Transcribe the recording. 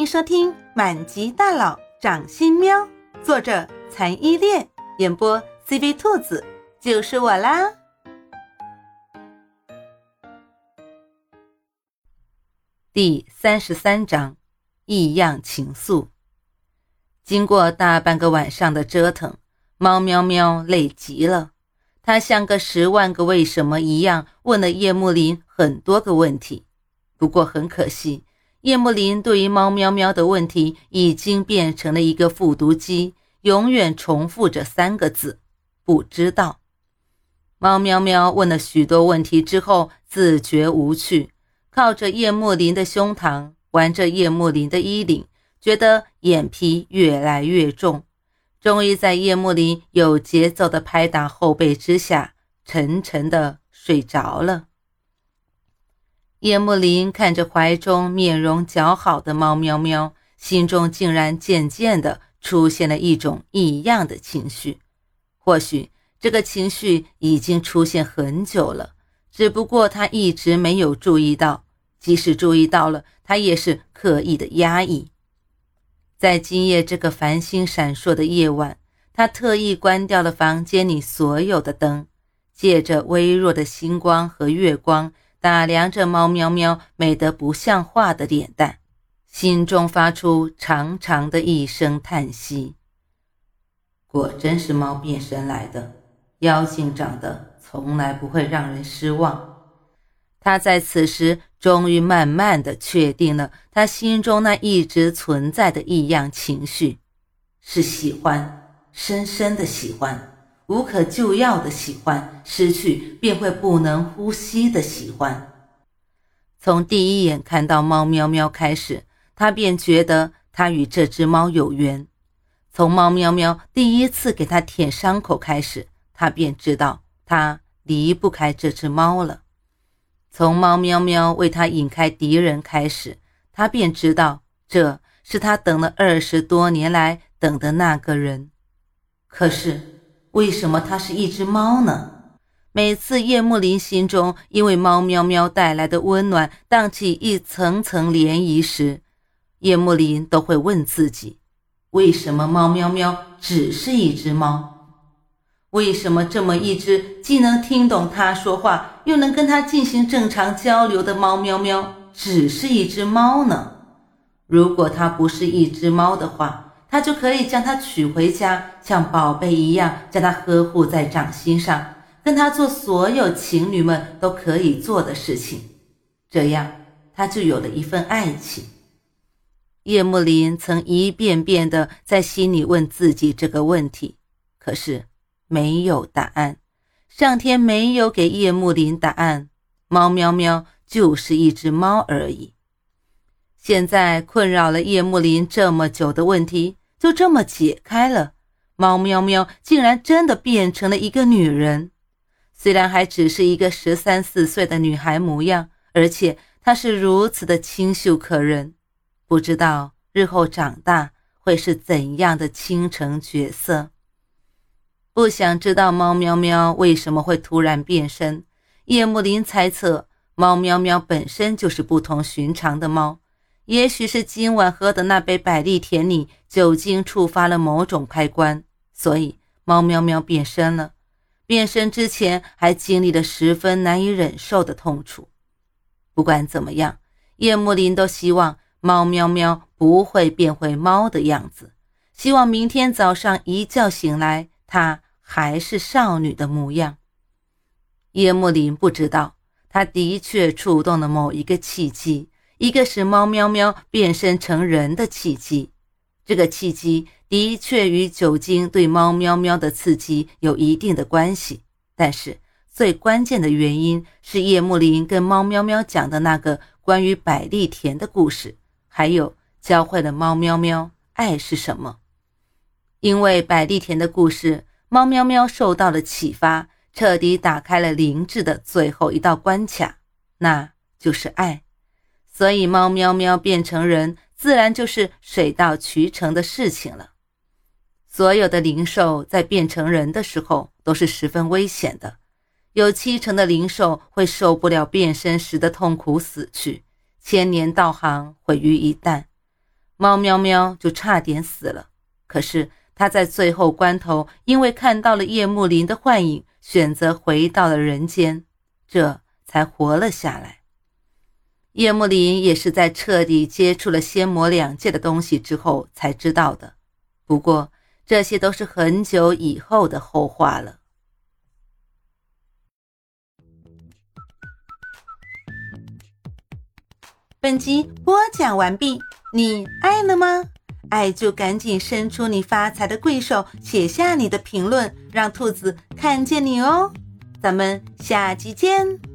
欢迎收听《满级大佬掌心喵》，作者残依恋，演播 CV 兔子，就是我啦。第三十三章，异样情愫。经过大半个晚上的折腾，猫喵喵累极了，它像个十万个为什么一样，问了叶幕林很多个问题。不过很可惜。叶幕林对于猫喵喵的问题已经变成了一个复读机，永远重复着三个字：不知道。猫喵喵问了许多问题之后，自觉无趣，靠着叶幕林的胸膛，玩着叶幕林的衣领，觉得眼皮越来越重，终于在叶幕林有节奏的拍打后背之下，沉沉的睡着了。叶幕林看着怀中面容姣好的猫喵喵，心中竟然渐渐地出现了一种异样的情绪。或许这个情绪已经出现很久了，只不过他一直没有注意到。即使注意到了，他也是刻意的压抑。在今夜这个繁星闪烁的夜晚，他特意关掉了房间里所有的灯，借着微弱的星光和月光。打量着猫喵喵美得不像话的脸蛋，心中发出长长的一声叹息。果真是猫变身来的，妖精长得从来不会让人失望。他在此时终于慢慢的确定了他心中那一直存在的异样情绪，是喜欢，深深的喜欢。无可救药的喜欢，失去便会不能呼吸的喜欢。从第一眼看到猫喵喵开始，他便觉得他与这只猫有缘。从猫喵喵第一次给他舔伤口开始，他便知道他离不开这只猫了。从猫喵喵为他引开敌人开始，他便知道这是他等了二十多年来等的那个人。可是。为什么它是一只猫呢？每次叶幕林心中因为猫喵喵带来的温暖荡起一层层涟漪时，叶幕林都会问自己：为什么猫喵喵只是一只猫？为什么这么一只既能听懂他说话，又能跟他进行正常交流的猫喵喵只是一只猫呢？如果它不是一只猫的话，他就可以将她娶回家，像宝贝一样将她呵护在掌心上，跟她做所有情侣们都可以做的事情，这样他就有了一份爱情。叶幕林曾一遍遍的在心里问自己这个问题，可是没有答案，上天没有给叶幕林答案。猫喵喵就是一只猫而已。现在困扰了叶幕林这么久的问题。就这么解开了，猫喵喵竟然真的变成了一个女人，虽然还只是一个十三四岁的女孩模样，而且她是如此的清秀可人，不知道日后长大会是怎样的倾城角色。不想知道猫喵喵为什么会突然变身，叶幕林猜测猫喵喵本身就是不同寻常的猫。也许是今晚喝的那杯百利甜里酒精触发了某种开关，所以猫喵喵变身了。变身之前还经历了十分难以忍受的痛楚。不管怎么样，叶幕林都希望猫喵喵不会变回猫的样子，希望明天早上一觉醒来，它还是少女的模样。叶幕林不知道，他的确触动了某一个契机。一个是猫喵喵变身成人的契机，这个契机的确与酒精对猫喵喵的刺激有一定的关系。但是最关键的原因是叶幕林跟猫喵喵讲的那个关于百利甜的故事，还有教会了猫喵喵爱是什么。因为百利甜的故事，猫喵喵受到了启发，彻底打开了灵智的最后一道关卡，那就是爱。所以，猫喵喵变成人，自然就是水到渠成的事情了。所有的灵兽在变成人的时候都是十分危险的，有七成的灵兽会受不了变身时的痛苦死去，千年道行毁于一旦。猫喵喵就差点死了。可是他在最后关头，因为看到了叶幕林的幻影，选择回到了人间，这才活了下来。叶幕林也是在彻底接触了仙魔两界的东西之后才知道的。不过这些都是很久以后的后话了。本集播讲完毕，你爱了吗？爱就赶紧伸出你发财的贵手，写下你的评论，让兔子看见你哦。咱们下集见。